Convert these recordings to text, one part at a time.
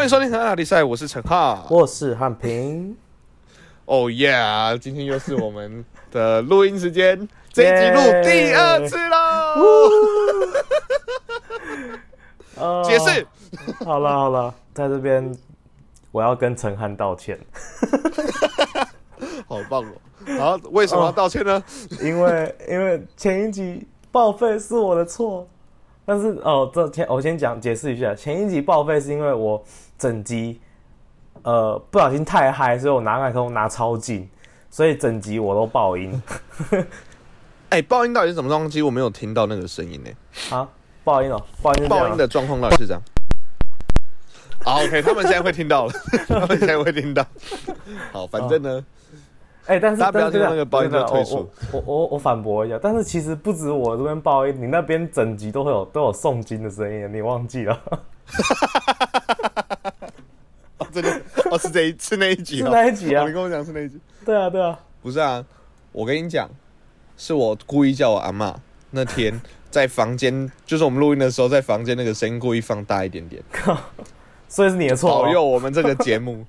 欢迎收听《很好比赛》，我是陈浩。我是汉平。哦耶！今天又是我们的录音时间，这一集录第二次喽。解释。好了好了，在这边我要跟陈汉道歉。好棒哦！好，为什么要道歉呢？因为因为前一集报废是我的错。但是哦，这前我先讲解释一下，前一集报废是因为我整集呃不小心太嗨，所以我拿麦克风拿超近，所以整集我都爆音。哎，爆音到底是什么状况？其实我没有听到那个声音呢。啊，爆音哦，爆音爆音的状况到底是这样。好，OK，他们现在会听到了，他们现在会听到。好，反正呢。哎，但是大家不要听那个爆音的退出。我我我反驳一下，但是其实不止我这边爆音，你那边整集都会有都有诵经的声音，你忘记了？哦，是这一是那一集，是那一集啊？你跟我讲是那一集？对啊，对啊，不是啊，我跟你讲，是我故意叫我阿妈那天 在房间，就是我们录音的时候，在房间那个声音故意放大一点点。所以是你的错，保佑我们这个节目，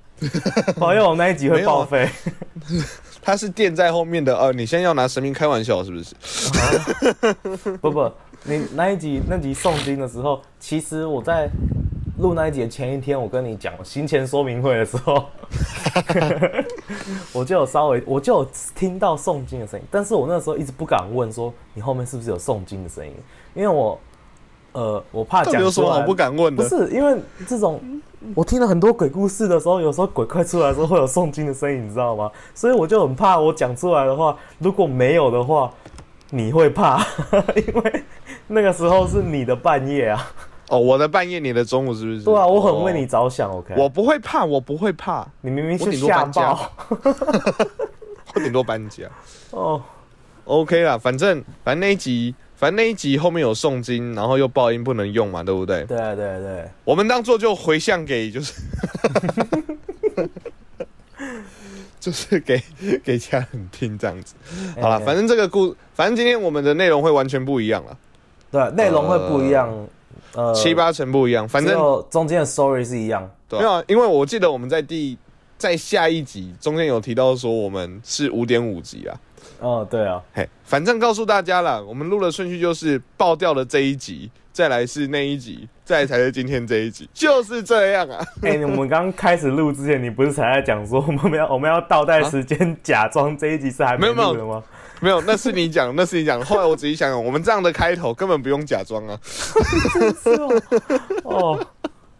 保佑我们那一集会报废。他是垫在后面的，呃，你现在要拿神明开玩笑是不是？不不，你那一集那集诵经的时候，其实我在录那一集前一天，我跟你讲行前说明会的时候，我就有稍微我就有听到诵经的声音，但是我那时候一直不敢问说你后面是不是有诵经的声音，因为我。呃，我怕讲出来，我不敢问的。不是因为这种，我听了很多鬼故事的时候，有时候鬼快出来的时候会有诵经的声音，你知道吗？所以我就很怕，我讲出来的话，如果没有的话，你会怕，因为那个时候是你的半夜啊。哦，我的半夜，你的中午是不是？对啊，我很为你着想。OK，我不会怕，我不会怕。你明明是吓爆，我顶多搬家。哦，OK 啦，反正反正那一集。反正那一集后面有诵经，然后又爆音不能用嘛，对不对？对对对，我们当做就回向给，就是 就是给给家人听这样子。好了，反正这个故，反正今天我们的内容会完全不一样了。对，内容会不一样，呃，七八成不一样。反正中间的 story 是一样。对没有，因为我记得我们在第在下一集中间有提到说我们是五点五集啊。哦，对啊，嘿，反正告诉大家了，我们录的顺序就是爆掉的这一集，再来是那一集，再来才是今天这一集，就是这样啊。哎，我们刚开始录之前，你不是才在讲说我们要 我们要倒带时间，假装这一集是还没录的吗？没有，那是你讲，那是你讲。后来我仔细想想，我们这样的开头根本不用假装啊。哦。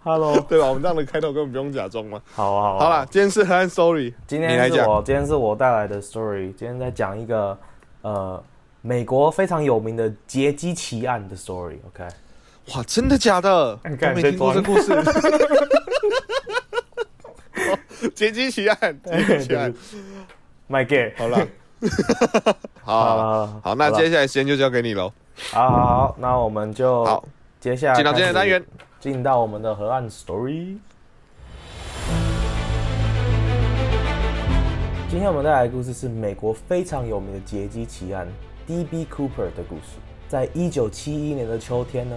Hello，对吧？我们这样的开头根本不用假装嘛。好啊，好。好了，今天是黑 Story，今天是我，今天是我带来的 Story。今天在讲一个呃，美国非常有名的劫机奇案的 Story。OK，哇，真的假的？我没听过这故事。劫机奇案，劫机奇案，My God，好了，好好，那接下来时间就交给你喽。好好好，那我们就好，接下来进到今天的单元。进到我们的河岸 story。今天我们带来的故事是美国非常有名的劫机奇案 D.B. Cooper 的故事。在一九七一年的秋天呢，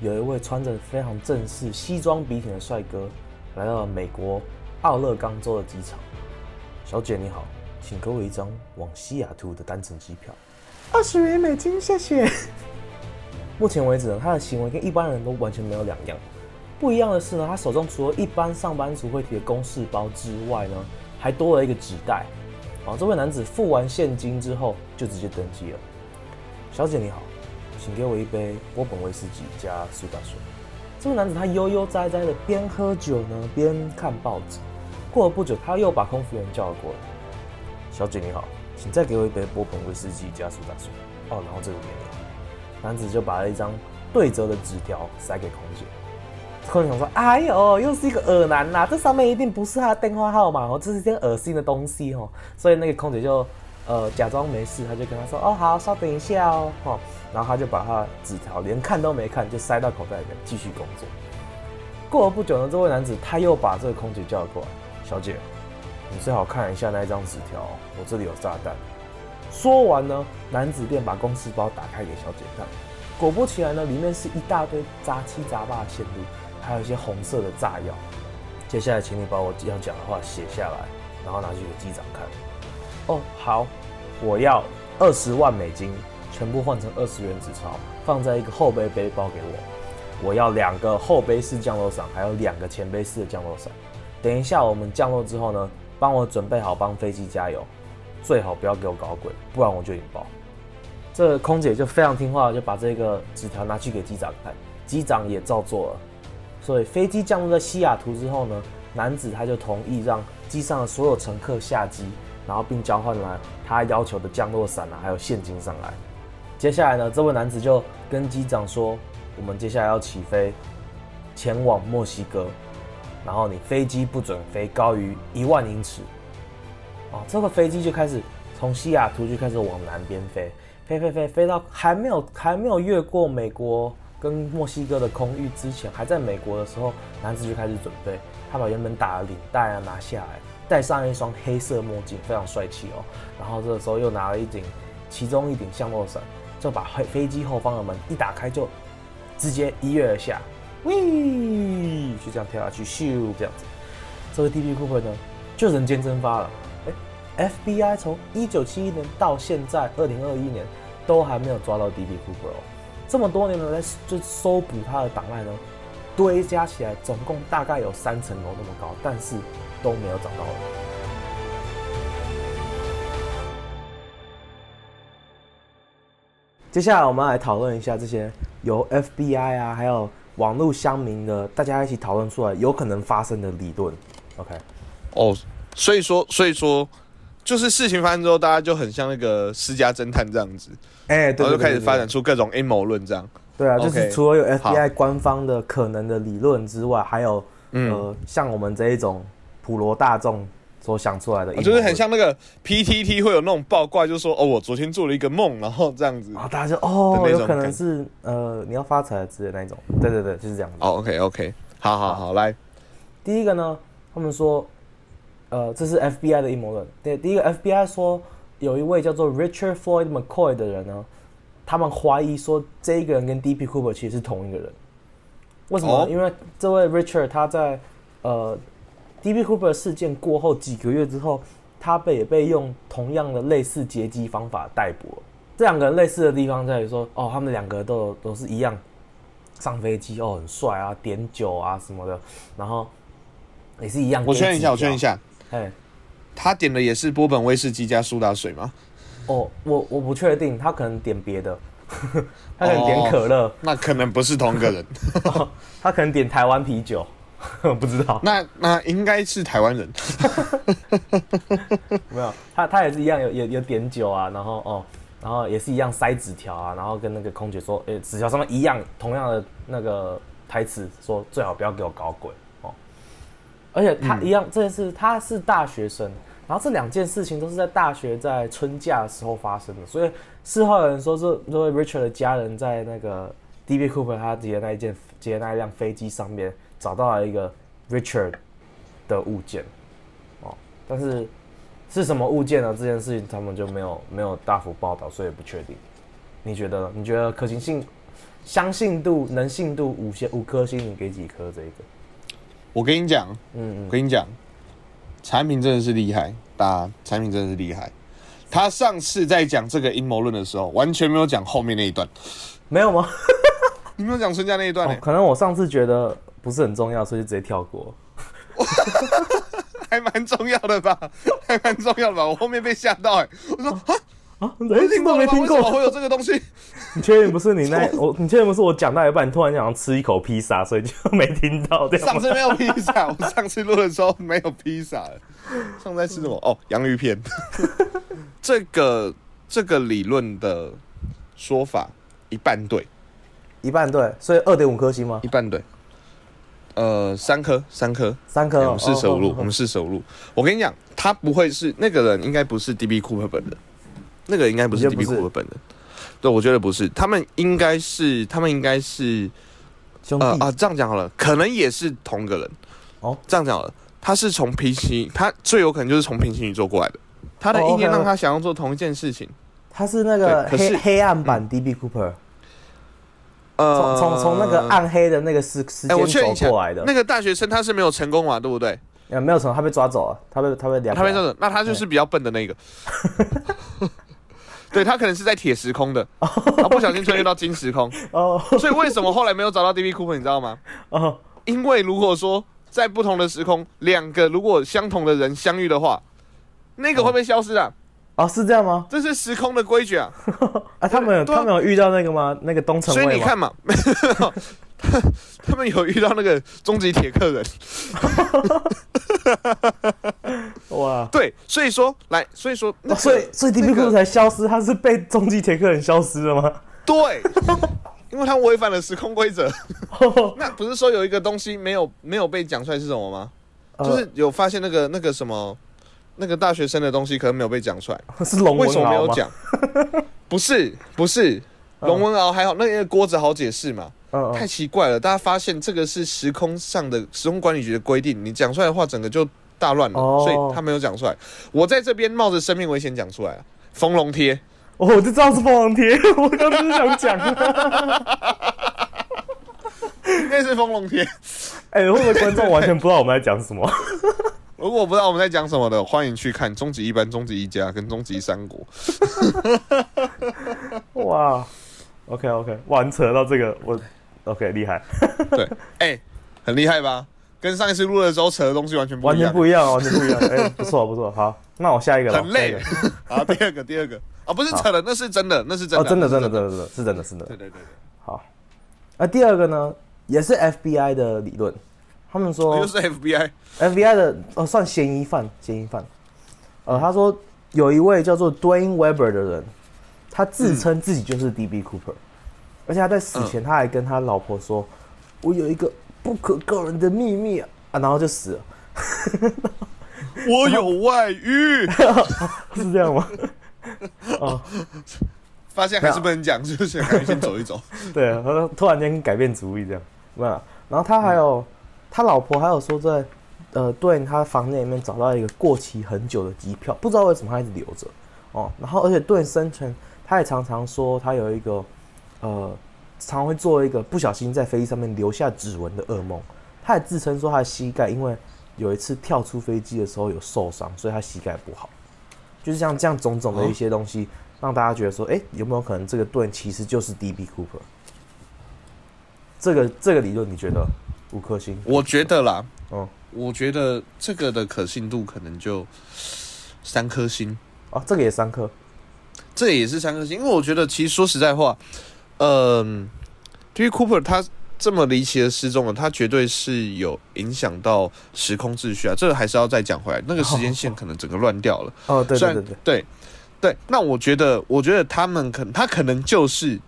有一位穿着非常正式西装笔挺的帅哥来到了美国奥勒冈州的机场。小姐你好，请给我一张往西雅图的单程机票，二十元美金，谢谢。目前为止呢，他的行为跟一般人都完全没有两样。不一样的是呢，他手中除了一般上班族会提的公事包之外呢，还多了一个纸袋。啊，这位男子付完现金之后就直接登机了。小姐你好，请给我一杯波本威士忌加苏打水。这位男子他悠悠哉哉的边喝酒呢边看报纸。过了不久，他又把空服员叫了过来。小姐你好，请再给我一杯波本威士忌加苏打水。哦，然后这个给你。男子就把了一张对折的纸条塞给空姐，空姐说：“哎呦，又是一个恶男呐！这上面一定不是他的电话号码哦，这是件恶心的东西哦。”所以那个空姐就呃假装没事，他就跟他说：“哦，好，稍等一下哦。”哦，然后他就把他纸条连看都没看，就塞到口袋里面继续工作。过了不久呢，这位男子他又把这个空姐叫了过来：“小姐，你最好看一下那一张纸条，我这里有炸弹。”说完呢，男子便把公事包打开给小姐看，果不其然呢，里面是一大堆杂七杂八的线路，还有一些红色的炸药。接下来，请你把我要讲的话写下来，然后拿去给机长看。哦，好，我要二十万美金，全部换成二十元纸钞，放在一个后背背包给我。我要两个后背式降落伞，还有两个前背式的降落伞。等一下我们降落之后呢，帮我准备好帮飞机加油，最好不要给我搞鬼，不然我就引爆。这空姐就非常听话，就把这个纸条拿去给机长看，机长也照做了。所以飞机降落在西雅图之后呢，男子他就同意让机上的所有乘客下机，然后并交换了他要求的降落伞啊，还有现金上来。接下来呢，这位男子就跟机长说：“我们接下来要起飞，前往墨西哥，然后你飞机不准飞高于一万英尺。”哦，这个飞机就开始从西雅图就开始往南边飞，飞飞飞飞到还没有还没有越过美国。跟墨西哥的空域之前，还在美国的时候，男子就开始准备。他把原本打的领带啊拿下来，戴上一双黑色墨镜，非常帅气哦。然后这个时候又拿了一顶，其中一顶降落伞，就把飞飞机后方的门一打开，就直接一跃而下，喂，就这样跳下去，咻，这样子。这位 DB Cooper 呢，就人间蒸发了。，FBI 从一九七一年到现在二零二一年，都还没有抓到 DB Cooper 哦。这么多年来就搜捕他的档案呢，堆加起来总共大概有三层楼那么高，但是都没有找到。接下来我们来讨论一下这些由 FBI 啊，还有网络乡民的大家一起讨论出来有可能发生的理论。OK，哦，所以说，所以说。就是事情发生之后，大家就很像那个私家侦探这样子，哎，然后就开始发展出各种阴谋论这样。对啊，就是除了有 FBI 官方的可能的理论之外，还有呃，像我们这一种普罗大众所想出来的，就是很像那个 PTT 会有那种报怪，就说哦，我昨天做了一个梦，然后这样子，然后大家就哦，有可能是呃，你要发财之类那一种。对对对，就是这样。哦，OK OK，好好好，来，第一个呢，他们说。呃，这是 FBI 的阴谋论。对，第一个 FBI 说，有一位叫做 Richard Floyd McCoy 的人呢，他们怀疑说，这一个人跟 DP Cooper 其实是同一个人。为什么？因为这位 Richard 他在呃 DP Cooper 事件过后几个月之后，他被也被用同样的类似劫机方法逮捕了。这两个人类似的地方在于说，哦，他们两个都都是一样上飞机哦，很帅啊，点酒啊什么的，然后也是一样。我确认一下，我确认一下。哎，他点的也是波本威士忌加苏打水吗？哦，我我不确定，他可能点别的，他可能点可乐，那可能不是同一个人，他可能点台湾啤酒，不知道。那那应该是台湾人，没有，他他也是一样有有有点酒啊，然后哦，然后也是一样塞纸条啊，然后跟那个空姐说，诶，纸条上面一样同样的那个台词，说最好不要给我搞鬼。而且他一样，这件事他是大学生，然后这两件事情都是在大学在春假的时候发生的，所以事后有人说，这这位 Richard 的家人在那个 D.B. Cooper 他接的那一件接那一辆飞机上面找到了一个 Richard 的物件，哦，但是是什么物件呢？这件事情他们就没有没有大幅报道，所以不确定。你觉得？你觉得可行性、相信度、能信度五星五颗星，你给几颗？这个？我跟你讲，嗯，我跟你讲，产品真的是厉害，大产品真的是厉害。他上次在讲这个阴谋论的时候，完全没有讲后面那一段，没有吗？你没有讲春家那一段呢？可能我上次觉得不是很重要，所以就直接跳过。还蛮重要的吧？还蛮重要的吧？我后面被吓到哎，我说啊。啊，没听过，没听过，会有这个东西？你确定不是你那？我你确定不是我讲到一半，突然想吃一口披萨，所以就没听到？上次没有披萨，我上次录的时候没有披萨。上次在吃什么？哦，洋芋片。这个这个理论的说法一半对，一半对，所以二点五颗星吗？一半对。呃，三颗，三颗，三颗。我们是手录，我们是手录。我跟你讲，他不会是那个人，应该不是 DB Cooper 本人。那个应该不是 D B 库的本人，对，我觉得不是，他们应该是，他们应该是兄弟。啊，这样讲好了，可能也是同个人。哦。这样讲好了，他是从平行，他最有可能就是从平行宇宙过来的，他的意念让他想要做同一件事情。他是那个黑黑暗版 D B Cooper，呃从从从那个暗黑的那个时时间走过来的，，那个大学生他是没有成功嘛，对不对？呃没有成，他被抓走了，他被他被两，他被抓走，那他就是比较笨的那个。对他可能是在铁时空的，他不小心穿越到金时空，哦。所以为什么后来没有找到 DB Cooper，你知道吗？哦。因为如果说在不同的时空，两个如果相同的人相遇的话，那个会不会消失啊，哦是这样吗？这是时空的规矩啊。啊，他们有啊他们有遇到那个吗？那个东城卫？所以你看嘛，他 他们有遇到那个终极铁客人，哇！对，所以说来，所以说那个、哦所以所以 D B 那个库才消失，他是被终极铁克人消失了吗？对，因为他违反了时空规则。那不是说有一个东西没有没有被讲出来是什么吗？呃就是有发现那个那个什么那个大学生的东西可能没有被讲出来，是龙为文鳌吗？什么没有讲？不是不是，龙文敖还好，那个锅子好解释嘛。嗯太嗯，奇怪了，大家发现这个是时空上的时空管理局的规定，你讲出来的话，整个就大乱了，哦所以他没有讲出来。我在这边冒着生命危险讲出来了，封龙贴。哦我就知道是凤凰贴，我刚刚就是想讲，应该是封龙贴。哎、会不会观众完全不知道我们在讲什么？如果不知道我们在讲什么的，欢迎去看《终极一班》《终极一家》跟《终极三国》。哇，OK OK，哇，你扯到这个，我 OK 厉害，对，哎、很厉害吧？跟上一次录的时候扯的东西完全不完一样，全不一样，完全不一样，哎、不错不错，好，那我下一个了，很累。下一个。好，第二个，第二个。啊，不是扯的，那是真的，那是真哦，的，真的真的。真的真的是真的是真的。对对对对，好，那第二个呢，也是 FBI 的理论，他们说又是 FBI，FBI 的呃算嫌疑犯，嫌疑犯。呃，他说有一位叫做 Dwayne Weber 的人，他自称自己就是 DB Cooper，、而且他在死前他还跟他老婆说：“我有一个不可告人的秘密啊！”啊然后就死了，我有外遇，是这样吗？哦，发现还是不能讲，就是赶紧先走一走。对，他突然间改变主意这样，没有啊。然后他还有、他老婆还有说在呃对他房间里面找到一个过期很久的机票，不知道为什么他一直留着哦。然后而且对生前他也常常说他有一个呃常会做一个不小心在飞机上面留下指纹的噩梦。他也自称说他的膝盖因为有一次跳出飞机的时候有受伤，所以他膝盖不好。就是像这样种种的一些东西，让大家觉得说，哎、有没有可能这个盾其实就是 DB Cooper？这个这个理论你觉得五颗星？我觉得啦，哦。我觉得这个的可信度可能就三颗星，啊，这个也三颗。这也是三颗星，因为我觉得其实说实在话，嗯、对于 Cooper 他这么离奇的失踪了，他绝对是有影响到时空秩序啊，这个还是要再讲回来，那个时间线可能整个乱掉了。哦，对对对对，对对，那我觉得，我觉得他们可他可能就是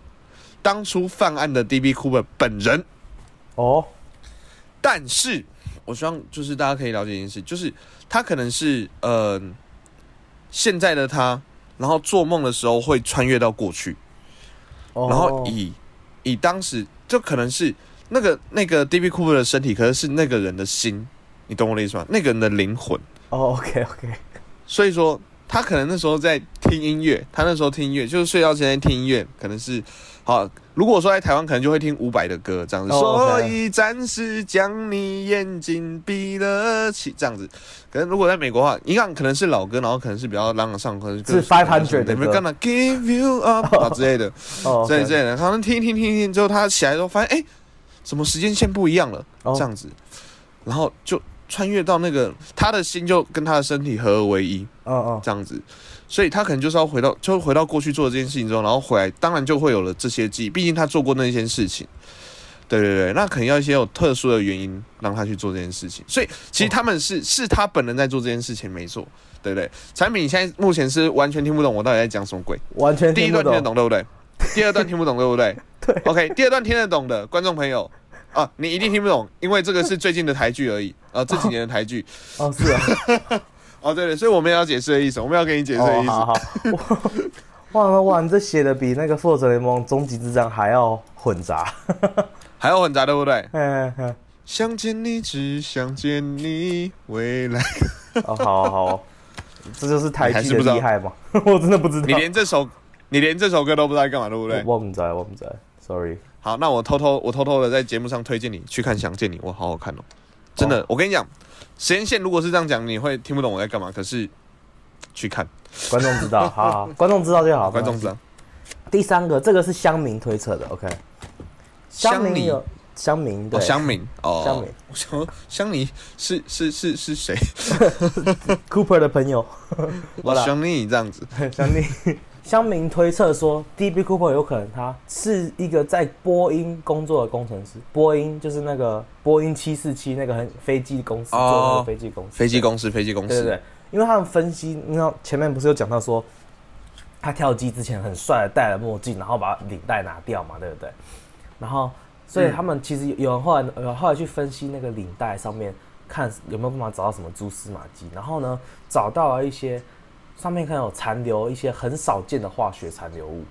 当初犯案的 DB Cooper 本人，哦但是我希望就是大家可以了解一件事，就是他可能是呃现在的他，然后做梦的时候会穿越到过去，哦，然后以以当时就可能是那个那个 DB Cooper 的身体，可能是那个人的心，你懂我的意思吗？那个人的灵魂。哦，OK OK，所以说他可能那时候在听音乐，他那时候听音乐就是睡觉前在听音乐，可能是好。如果说在台湾，可能就会听伍佰的歌这样子。所以暂时将你眼睛闭了起，这样子。可能如果在美国的话，一样可能是老歌，然后可能是比较朗朗上口，是500的歌 Never gonna give you up 啊之类的，哦之类 OK，之类的。他们听一听听一听之后，他起来之后发现，哎、怎么时间线不一样了？哦这样子，然后就穿越到那个他的心就跟他的身体合而为一，哦哦，这样子，所以他可能就是要回到，就回到过去做这件事情之后，然后回来，当然就会有了这些记忆，毕竟他做过那些事情。对对对，那可能要一些有特殊的原因让他去做这件事情，所以其实他们是、是他本人在做这件事情，没错，对不对？产品现在目前是完全听不懂我到底在讲什么鬼，完全第一段听得懂对不对？第二段听不懂对不对？对，OK，第二段听得懂的观众朋友啊，你一定听不懂，因为这个是最近的台剧而已，啊，这几年的台剧。哦，是啊，哦，对对，所以我们也要解释的意思，我们要给你解释的意，思。哦好好，哇哇哇，你这写的比那个复仇者联盟终极之战还要混杂，还要混杂，对不对？嗯嗯，想见你，只想见你，未来。哦好好好，这就是台剧的厉害嘛，我真的不知道你，连这首，你连这首歌都不知道在干嘛，对不对？我不在，我不在，sorry。好，那我偷偷我偷偷的在节目上推荐你去看《想见你》，哇，好好看哦！真的，哦我跟你讲，时间线如果是这样讲，你会听不懂我在干嘛。可是去看，观众知道，好好，观众知道就好。观众知道。第三个，这个是乡民推测的，OK。乡民民有乡民对哦，乡民哦，乡民我想说乡民是是是是谁？Cooper 的朋友，我乡你这样子。乡民乡民推测说，DB Cooper 有可能他是一个在波音工作的工程师，波音就是那个波音七四七那个很飞机公司做那哦个飞机公司，飞机公司，飞机公司，对对对，因为他们分析，你知道前面不是有讲到说，他跳机之前很帅的戴了墨镜，然后把领带拿掉嘛，对不对？然后，所以他们其实有人后来有后来去分析那个领带上面，看有没有办法找到什么蛛丝马迹，然后呢，找到了一些上面看有残留一些很少见的化学残留物，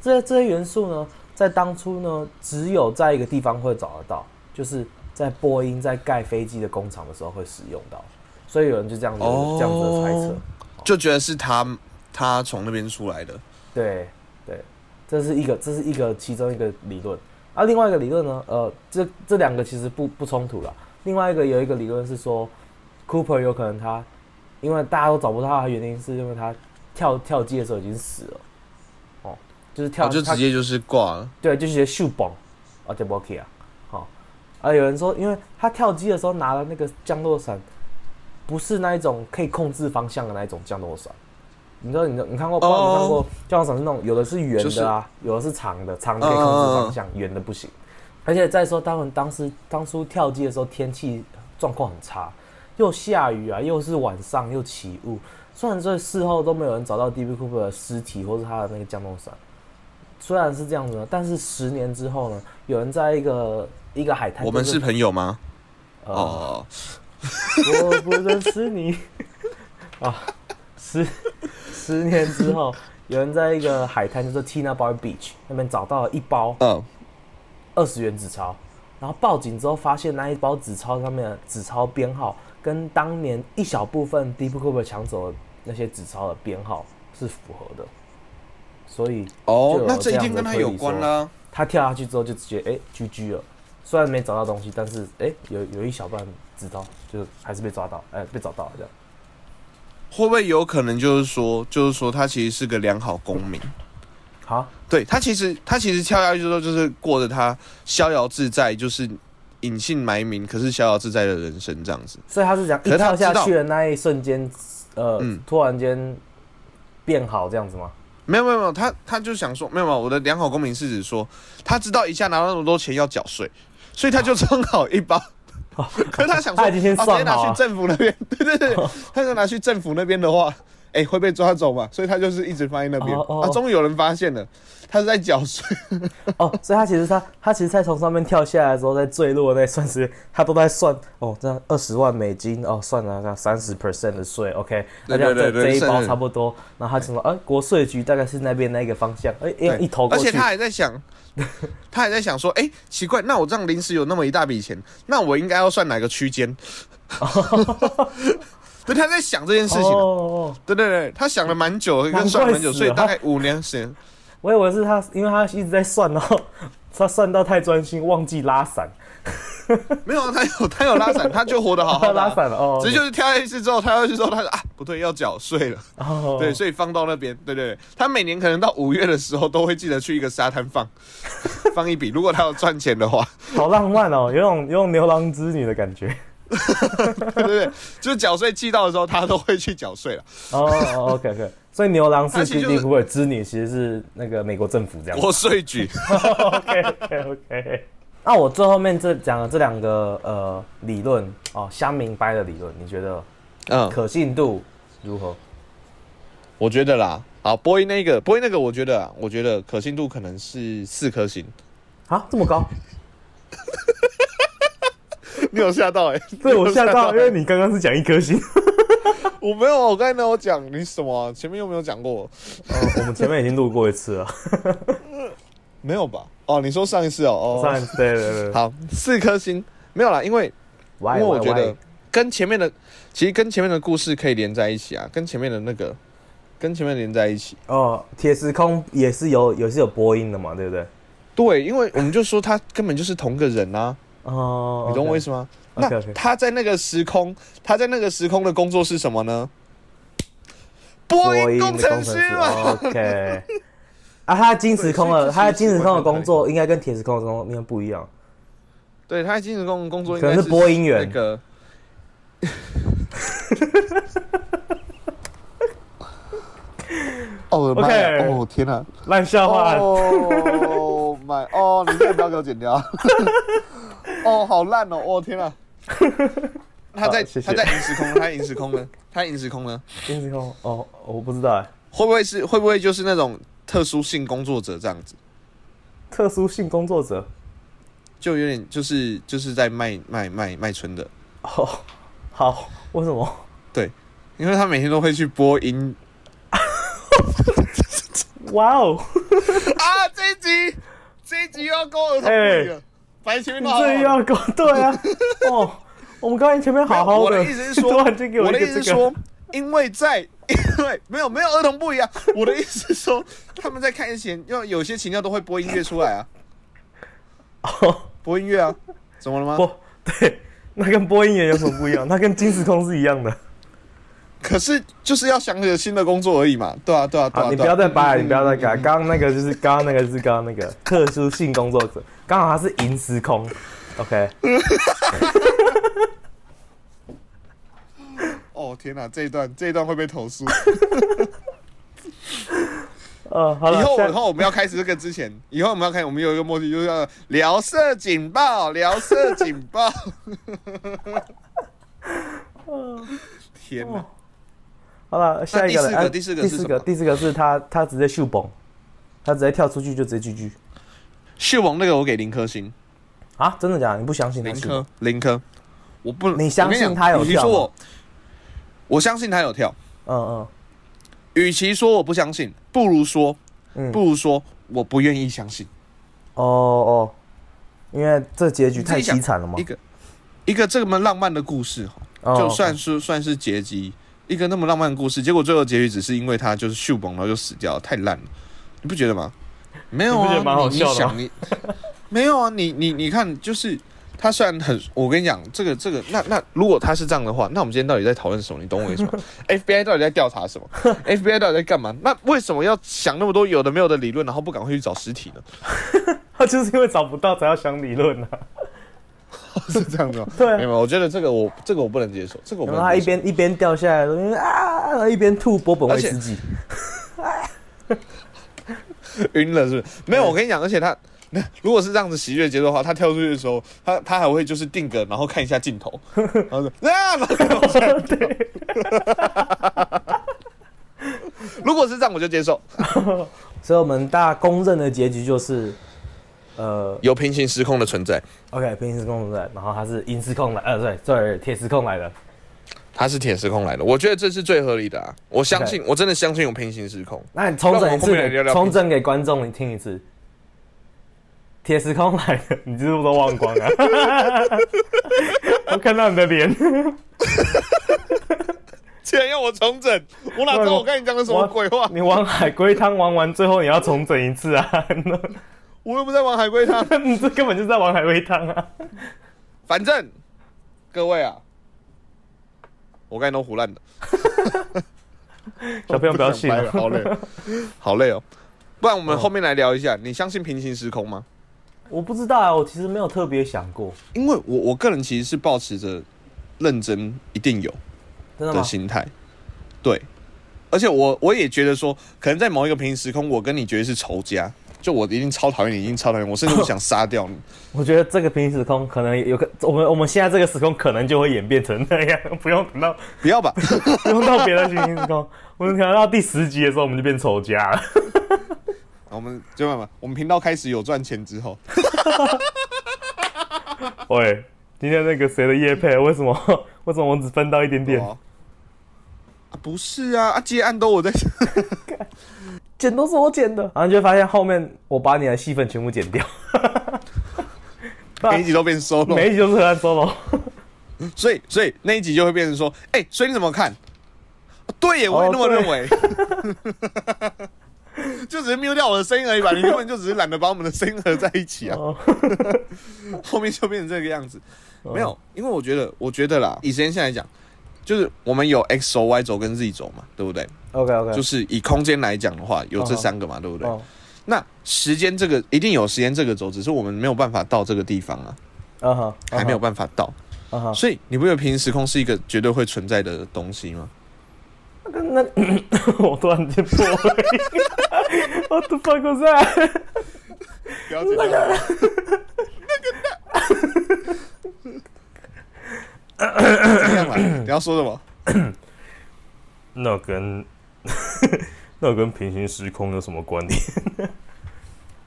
这些这些元素呢，在当初呢，只有在一个地方会找得到，就是在波音在盖飞机的工厂的时候会使用到，所以有人就这样子、哦这样子的猜测。就觉得是他他从那边出来的。对对，这是一个这是一个其中一个理论。啊，另外一个理论呢，呃，这这两个其实不不冲突了。另外一个有一个理论是说，Cooper 有可能他，因为大家都找不到他的原因，是因为他跳跳机的时候已经死了。哦，就是跳、哦，就直接就是挂了。对，就直接秀崩，啊，对不起啊，好、啊，有人说，因为他跳机的时候拿了那个降落伞，不是那一种可以控制方向的那一种降落伞。你知道，你你看过，不知道你看过降落伞是那种有的是圆就是的啊，有的是长的，长的可以控制方向，圆的不行。而且再说，他们当时当初跳机的时候，天气状况很差，又下雨啊，又是晚上又起雾。虽然这事后都没有人找到 D.B. Cooper 的尸体或是他的那个降落伞，虽然是这样子呢，但是十年之后呢，有人在一个一个海滩，我们是朋友吗？呃，哦，我不认识你 啊，十十年之后，有人在一个海滩，就是 Tina Bar Beach 那边找到了一包嗯，二十元纸钞，然后报警之后发现那一包纸钞上面的纸钞编号跟当年一小部分 Deep Cooper 抢走的那些纸钞的编号是符合的，所以，哦那这一样的定跟他有关啦。他跳下去之后就直接哎、GG 了，虽然没找到东西，但是哎、有有一小半纸钞就还是被抓到，哎、被找到了这样。会不会有可能就是说，就是说他其实是个良好公民？好，对他其实他其实跳下去之后，就是过着他逍遥自在，就是隐姓埋名，可是逍遥自在的人生这样子。所以他是讲一跳下去的那一瞬间，呃，嗯突然间变好这样子吗？没有没有没有，他他就想说，没有没有，我的良好公民是指说，他知道一下拿到那么多钱要缴税，所以他就装好一包。可是他想说，他已经先啊直接拿去政府那边，对对对，他就拿去政府那边的话，哎、会被抓走嘛，所以他就是一直放在那边。哦哦啊，终于有人发现了，他是在缴税。哦，所以他其实他他其实在从上面跳下来的时候，在坠落那算时间，他都在算哦，这样二十万美金哦，算了这样三十 percent 的税，OK，那这样这这一包差不多，然后他就说，哎、国税局大概是那边那个方向，哎、一对一头而且他还在想，他还在想说，哎、奇怪，那我这样临时有那么一大笔钱，那我应该要算哪个区间？对，他在想这件事情、哦哦，对对对，他想了蛮久，难怪跟算了蛮久，所以大概五年时间。我以为是他，因为他一直在算，然 后他算到太专心，忘记拉伞，没有啊，他有他有拉伞，他就活得好好的啊、拉伞了哦，只是就是跳下去之后，他要去之后，他说啊，不对，要缴税了。哦，对，所以放到那边，对对对，他每年可能到五月的时候都会记得去一个沙滩放放一笔，如果他有赚钱的话，好浪漫哦，有种有种牛郎织女的感觉。对 对对，就是缴税寄到的时候，他都会去缴税了。哦哦，OK OK，所以牛郎是他其实就是迪迪库尔，织女其实是那个美国政府这样。国税局，OK OK OK。那我最后面这讲的这两个呃理论哦，相明白的理论，你觉得嗯，可信度如何？我觉得啦，啊，波音那个，波音那个，我觉得啊，我觉得可信度可能是四颗星。啊，这么高？你有吓到哎、欸？对我吓到，因欸为你刚刚是讲一颗星。我没有，我刚才没有讲你什么啊、前面又没有讲过，哦，我们前面已经录过一次了。没有吧？哦，你说上一次哦，哦，上一次对对对。好，四颗星没有啦，因为因为我觉得？跟前面的，其实跟前面的故事可以连在一起啊，跟前面的那个跟前面连在一起。哦，铁时空也是有也是有播音的嘛，对不对？对，因为我们就说他根本就是同个人啊，哦，你懂我意思？思吗？那他在那个时空，他在那个时空的工作是什么呢？播播音工程师嘛。OK。啊，他金时空的，对所以他在金时空的工作应该跟铁时空的工作应该不一样。对，他在金时工工作应可能该是播音员那个。哦，我的妈呀 OK 哦天哪！烂笑话，哦妈！哦，你这个不要给我剪掉。哦，好烂哦！哦天啊！他在他在银时空，他在银时空呢？他在银时空呢？银时空哦，我不知道哎。会不会是会不会就是那种特殊性工作者这样子？特殊性工作者就有点就是就是在卖卖卖卖春的，哦，好，为什么？对，因为他每天都会去播音 哇哦，啊！这一集这一集又要跟我儿童不一了，反正前面你都好好的这要搞 对啊，哦，我们刚才前面好好我的，意思是说，突然间给我的意思是说，因为在因为没有没有儿童不一样，我的意思是说，他们在看之前要有些情调都会播音乐出来啊，哦，播音乐啊，怎么了吗？不对，那跟播音员有什么不一样？那跟金时空是一样的。可是就是要想着新的工作而已嘛，对啊对啊对啊，好，你对啊不要再掰了，嗯你不要再改。刚刚那个就是刚刚那个是刚刚那个特殊性工作者，刚好他是银时空。OK，哦天哪，这一段这一段会被投诉。呃，好了，以后以后我们要开始这个之前，以后我们要开，我们有一个默契，就是要聊色警报，聊色警报。天哪！好了，下一个第四个第四个第四个，第四个是他他直接秀崩，他直接跳出去就直接 GG 秀王那个我给零颗星，啊！真的假的？你不相信他秀零颗零颗，我不你相信他有与其跳吗说我，我相信他有跳。嗯嗯与其说我不相信，不如说嗯，不如说我不愿意相信。哦哦，因为这结局太凄惨了嘛一。个一个这么浪漫的故事，哦就算是算是结局，一个那么浪漫的故事，结果最后结局只是因为他就是秀崩，然后就死掉了，太烂了，你不觉得吗？没有啊，蛮好你笑的你想你没有啊，你你你看，就是他虽然很，我跟你讲，这个这个，那那如果他是这样的话，那我们今天到底在讨论什么？你懂我意思吗？FBI 到底在调查什么？FBI 到底在干嘛？那为什么要想那么多有的没有的理论，然后不赶快去找尸体呢？他就是因为找不到才要想理论啊。是这样的吗？对啊没有，我觉得这个我这个我不能接受，这个我不然后他一。边一边掉下来，啊，一边吐波本威士忌。晕了是不是？没有，我跟你讲，而且他那 如果是这样子喜悦节奏的话，他跳出去的时候，他他还会就是定格，然后看一下镜头，然后说啊，然后就往下跳如果是这样，我就接受。所以我们大家公认的结局就是，呃有平行时空的存在，，OK，平行时空存在，然后他是银时空来，呃，对对，铁时空来的。他是铁时空来的，我觉得这是最合理的啊！我相信我真的相信有平行时空。那你重整一次，重整给观众你听一次。铁时空来的，你是不是都忘光了？我看到你的脸，竟然要我重整，我哪知道我跟你讲的什么鬼话？你玩海龟汤玩完，最后你要重整一次啊！我又不在玩海龟汤。你这根本就是在玩海龟汤啊！反正各位啊，我刚才都胡乱的。小朋友不要信了好累，好累哦。不然我们哦后面来聊一下，你相信平行时空吗？我不知道啊，我其实没有特别想过，因为我我个人其实是保持着认真一定有的？心态，对，而且我我也觉得说，可能在某一个平行时空，我跟你绝对是仇家，就我一定超讨厌你，一定超讨厌我，甚至我想杀掉你。我觉得这个平行时空可能有个，我们我们现在这个时空可能就会演变成那样，不用等到不要吧，不用到别的平行时空，我们可能到第十集的时候我们就变仇家了。我们就慢慢，我们频道开始有赚钱之后，喂，今天那个谁的叶配，为什么为什么我只分到一点点？不是啊，啊接案都我在，剪都是我剪的，然后你就会发现后面我把你的戏份全部剪掉，每一集都变收了，每一集都是和 solo。所以所以那一集就会变成说，哎、所以你怎么看？对耶，我也那么认为。就只是 mute 掉我的声音而已吧，你根本就只是懒得把我们的声音合在一起啊，哦后面就变成这个样子。没有，因为我觉得，我觉得啦，以时间线来讲，就是我们有 x 轴、y 轴跟 z 轴嘛，对不对？，OK OK，就是以空间来讲的话，有这三个嘛，对不对？哦，那时间这个一定有时间这个轴，只是我们没有办法到这个地方啊，嗯哼，还没有办法到。嗯哼，所以你不觉得平行时空是一个绝对会存在的东西吗？那 我突然间破了，What the fuck was that？不要那个那个，怎样啦？你要说什么？那跟 那跟平行时空有什么关联？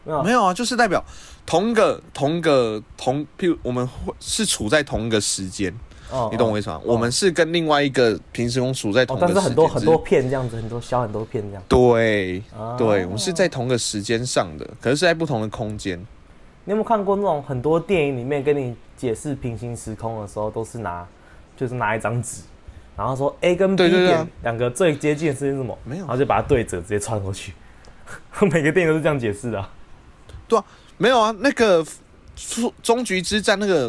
没有啊，就是代表同个同个同，譬如我们会是处在同一个时间，哦你懂我意思吗？我们是跟另外一个平行时空处在同哦，一个时间，但是很多很多片这样子，很多小很多片这样。对啊对，我们是在同个时间上的，可是是在不同的空间。你有没有看过那种很多电影里面跟你解释平行时空的时候，都是拿就是拿一张纸，然后说 A 跟 B 两个最接近的事情是什么？没有。然后就把它对折，直接穿过去。每个电影都是这样解释的啊、对啊，没有啊，那个终终局之战那个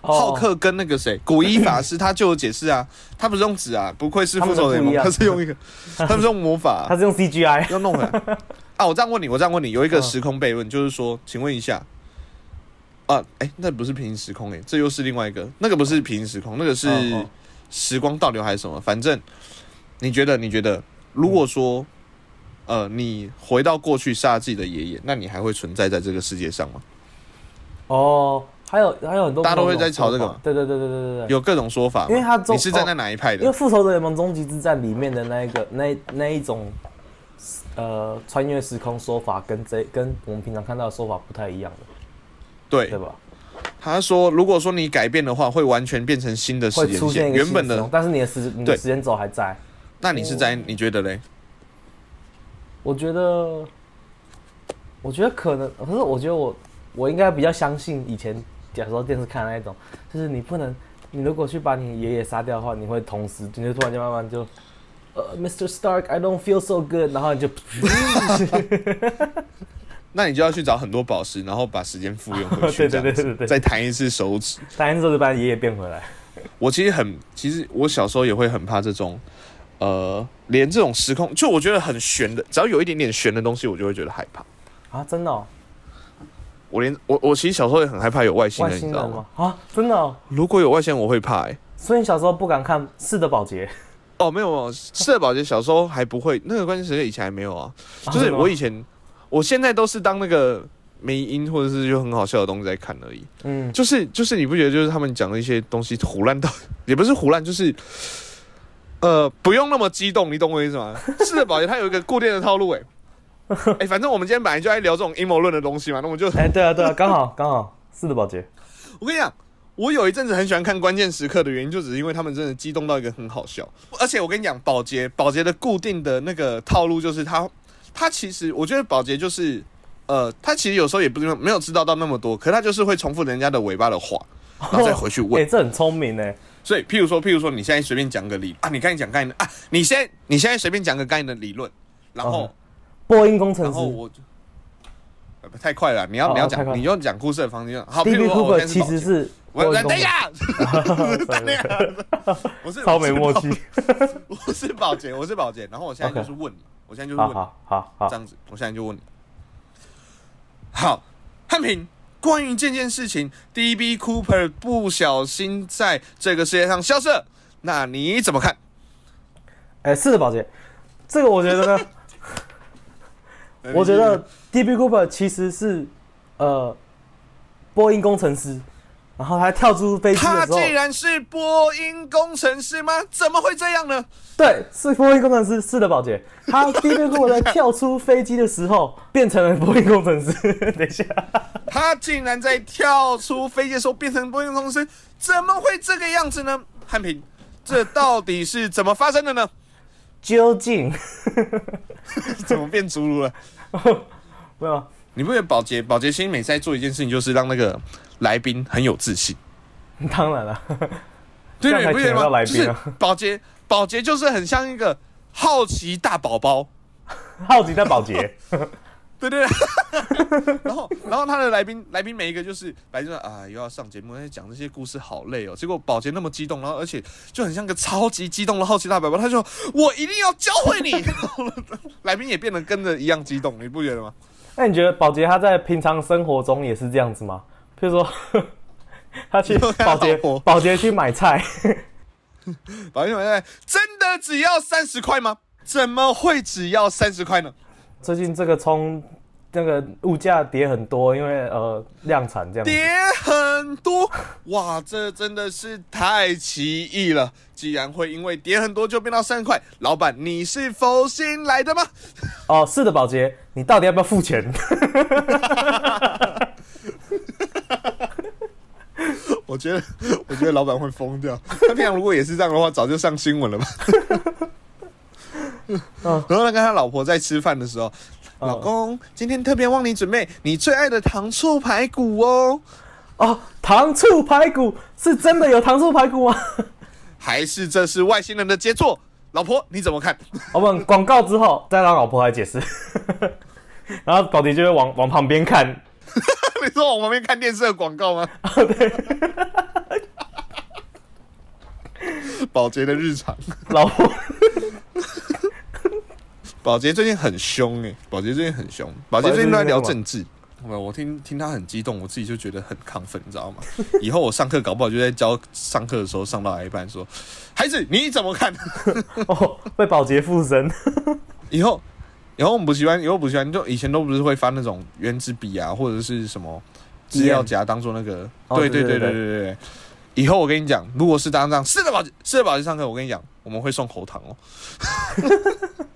哦。浩克跟那个谁古一法师，他就有解释啊，他不是用纸啊，不愧是复仇者联盟，他是用一个，他是用魔法。啊、他是用 CGI。要弄的啊！我这样问你，我这样问你，有一个嗯。时空悖论，就是说，请问一下，啊，哎、那不是平行时空哎、这又是另外一个，那个不是平行时空，那个是时光倒流还是什么？反正你觉得，你觉得，如果说，呃，你回到过去杀自己的爷爷，那你还会存在在这个世界上吗？哦，还有还有很多大家都会在吵这个嘛对对对对对对对。有各种说法，因为他中你是站在哪一派的因为？复仇者联盟终极之战里面的那一个那那一种呃穿越时空说法，跟这跟我们平常看到的说法不太一样的，对对，吧？他说，如果说你改变的话，会完全变成新的时间线，原本的但是你的时你的时间轴还在。那你是在你觉得嘞？我觉得，我觉得可能，可是我觉得我我应该比较相信以前假如说电视看的那一种，就是你不能，你如果去把你爷爷杀掉的话，你会同时，你就突然间慢慢就，呃，Mr. Stark，I don't feel so good，然后你就，那你就要去找很多宝石，然后把时间复用回去，对这样子对对对对对再弹一次手指。弹一次手指把你爷爷变回来。我其实很，其实我小时候也会很怕这种，呃，连这种时空，就我觉得很悬的，只要有一点点悬的东西，我就会觉得害怕。啊，真的、哦？我连我我其实小时候也很害怕有外星外人，你知道吗吗？？啊，真的、哦？如果有外星人，我会怕、欸。所以你小时候不敢看《四的，保洁》哦，没有没有，四的保洁小时候还不会，那个关键时刻以前还没有啊。啊就是我以前，我现在都是当那个没音或者是就很好笑的东西在看而已。嗯，就是就是你不觉得就是他们讲的一些东西胡乱到，也不是胡乱，就是呃不用那么激动，你懂我意思吗？是的，宝洁他有一个固定的套路、欸，哎 哎，反正我们今天本来就爱聊这种阴谋论的东西嘛，那我们就哎、对啊，对啊，刚好刚好，是的，保洁。我跟你讲，我有一阵子很喜欢看关键时刻的原因，就只是因为他们真的激动到一个很好笑。而且我跟你讲，保洁保洁的固定的那个套路就是他，他其实我觉得保洁就是，呃，他其实有时候也不是没有知道到那么多，可他就是会重复人家的尾巴的话，然后再回去哎、问。这很聪明哎。所以，譬如说，譬如说，你现在随便讲个理啊，你刚才讲刚才的啊，你现在你现在随便讲个刚才的理论，然后、嗯波音工程师。然后我太快了，你要、哦你要讲，你用讲故事的方式。好，譬如说，我其实是我波音工程等一下，等一下，我是超没默契。我是保洁，我是保洁，然后我现在就是问你，我现在就是问你，好好好好这，样子，我现在就问你。好，汉平，关于这件事情，DB Cooper 不小心在这个世界上消失了，那你怎么看？哎、是的，宝洁，这个我觉得呢，我觉得 D B Cooper 其实是呃波音工程师，然后他跳出飞机他的时候，竟然是波音工程师吗？怎么会这样呢？对，是波音工程师，是的，保洁，他 D B Cooper 在跳出飞机的时候 变成了波音工程师。等一下，他竟然在跳出飞机的时候变成波音工程师，怎么会这个样子呢？汉平，这到底是怎么发生的呢？究竟 怎么变侏儒了？没有？你不觉得保洁保洁星每次在做一件事情，就是让那个来宾很有自信？当然了，对你不觉得吗？就是保洁保洁就是很像一个好奇大宝宝，好奇大保洁，对 对对，然后然后他的来宾来宾每一个就是来宾说啊又要上节目，在讲这些故事好累哦。结果宝洁那么激动，然后而且就很像个超级激动的好奇大宝宝，他说我一定要教会你。来宾也变得跟着一样激动，你不觉得吗？那你觉得宝洁他在平常生活中也是这样子吗？譬如说，他去你说他宝洁保洁去买菜，保洁买菜真的只要三十块吗？怎么会只要三十块呢？最近这个葱那个物价跌很多，因为呃量产这样。跌很多，哇，这真的是太奇异了！既然会因为跌很多就变到三块，老板你是佛心来的吗？哦，是的，保洁，你到底要不要付钱？我觉得，我觉得老板会疯掉。他平常如果也是这样的话，早就上新闻了吧？然后他跟他老婆在吃饭的时候，嗯老公今天特别帮你准备你最爱的糖醋排骨哦，哦，糖醋排骨是真的有糖醋排骨吗？还是这是外星人的杰作？老婆你怎么看？我们广告之后再让老婆来解释，然后宝迪就会往往旁边看，你说我旁边看电视的广告吗？对保洁的日常，老婆保洁最近很凶哎、保洁最近很凶，保洁最近都在聊政治。我我听听他很激动，我自己就觉得很亢奋，你知道吗？以后我上课搞不好就在教上课的时候上到一半说，孩子你怎么看？哦被宝洁附身，以后以后我们不喜欢以后不喜欢就以前都不是会发那种原子笔啊或者是什么资料夹当做那个对对对对对。对以后我跟你讲如果是当这样是的宝是的宝洁上课我跟你讲我们会送喉糖哦。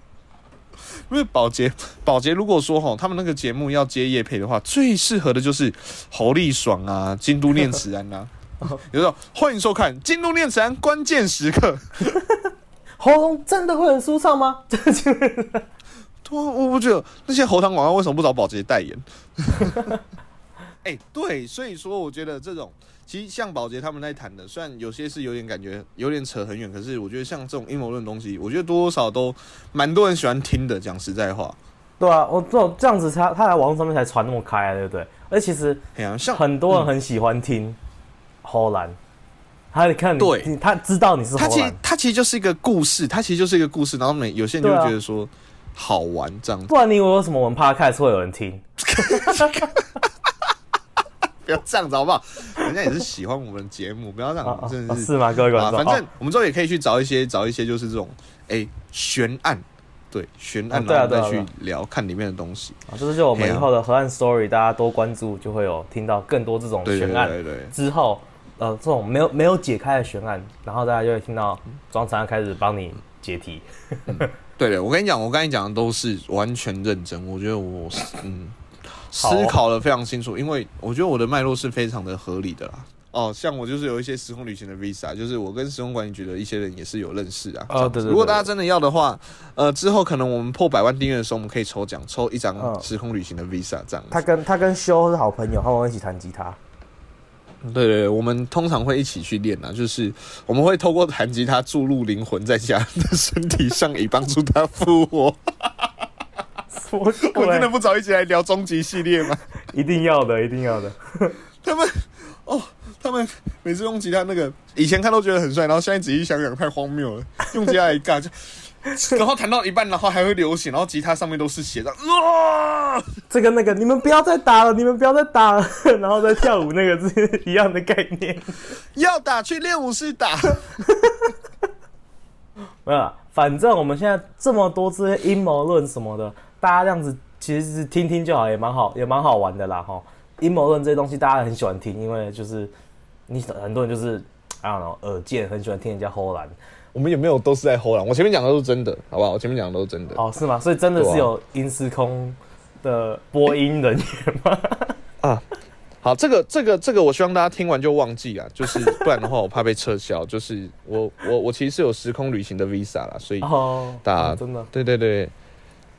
因为保洁保洁如果说吼他们那个节目要接夜配的话最适合的就是侯力爽啊京都念慈啊。有时候欢迎收看京都念慈关键时刻。喉咙真的会很舒畅吗？我，我不觉得那些喉糖广告为什么不找保洁代言？哎、对，所以说我觉得这种其实像保洁他们在谈的，虽然有些是有点感觉有点扯很远，可是我觉得像这种阴谋论的东西，我觉得多多少都蛮多人喜欢听的。讲实在话，对啊，我这种这样子他他在网络上面才传那么开啊，对不对？而其实，像很多人很喜欢听荷兰，他看对他知道你是他其实他，其实就是一个故事，他其实就是一个故事，然后每有些人就觉得说好玩这样子，不然你以为为什么我们 podcast 会有人听？不要这样子好不好？人家也是喜欢我们的节目，不要这样，真的是啊是吗？各位观啊，反正哦我们之后也可以去找一些找一些就是这种哎悬案，对悬案，啊对啊然后再去聊看里面的东西。啊，这就是我们以后的河岸 story，大家多关注，就会有听到更多这种悬案。对对对，之后，呃，这种没有没有解开的悬案，然后大家就会听到庄长开始帮你解题。对的，我跟你讲，我刚才讲的都是完全认真，我觉得我嗯思考的非常清楚，因为我觉得我的脉络是非常的合理的啦。哦，像我就是有一些时空旅行的 visa，就是我跟时空管理局的一些人也是有认识啊。哦对对对如果大家真的要的话，呃，之后可能我们破百万订阅的时候，我们可以抽奖，抽一张嗯时空旅行的 visa 这样子。他跟他跟修是好朋友，他们一起弹吉他。对对对，我们通常会一起去练啊，就是我们会透过弹吉他注入灵魂在家人的身体上，以帮助他复活。我 我真的不早一起来聊终极系列吗？一定要的，一定要的。他们哦，他们每次用吉他那个，以前看都觉得很帅，然后现在仔细想想太荒谬了，用吉他一尬就。然后弹到一半，然后还会流血，然后吉他上面都是血，这样啊！这个那个你们不要再打了，你们不要再打了，然后再跳舞那个是一样的概念。要打去练舞室打。没有，反正我们现在这么多这些阴谋论什么的，大家这样子其实是听听就好，也蛮好，也蛮好玩的啦哈。阴谋论这些东西大家很喜欢听，因为就是你很多人就是啊耳贱，很喜欢听人家吼懒我们有没有都是在偷懒？我前面讲的都是真的，好不好？我前面讲的都是真的。哦，是吗？所以真的是有音时空的播音人员吗？啊，好，这个这个这个，我希望大家听完就忘记啊，就是不然的话，我怕被撤销。就是我我我其实是有时空旅行的 visa 啦，所以哦，大家哦真的对对对，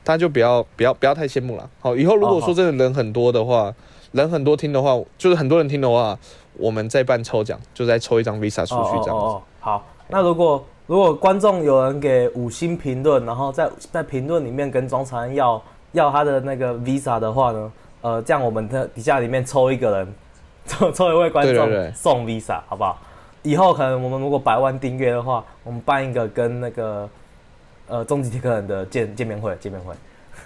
大家就不要不要不要太羡慕了。好，以后如果说真的人很多的话，人很多听的话，就是很多人听的话，我们再办抽奖，就再抽一张 visa 出去这样子。好，那如果如果观众有人给五星评论，然后在在评论里面跟庄长安要要他的那个 Visa 的话呢，呃，这样我们的底下里面抽一个人，抽抽一位观众送 Visa，好不好？以后可能我们如果百万订阅的话，我们办一个跟那个呃终极铁客人的见见面会，见面会。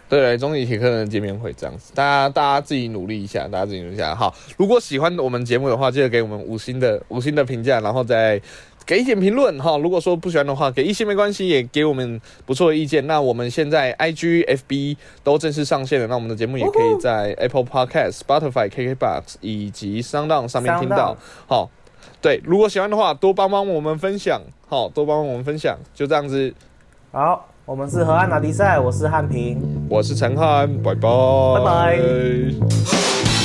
对对，终极铁客人的见面会这样子，大家大家自己努力一下，大家自己努力一下。好，如果喜欢我们节目的话，记得给我们五星的五星的评价，然后再给一点评论哈。如果说不喜欢的话，给一些没关系，也给我们不错的意见。那我们现在 IG、FB 都正式上线了，那我们的节目也可以在 Apple Podcast、Spotify、KKBox 以及 Sound 上面听到。好，对，如果喜欢的话，多帮帮我们分享，好，多帮帮我们分享，就这样子。好，我们是河岸拿迪赛，我是汉平。我是陈汉，拜拜，拜拜。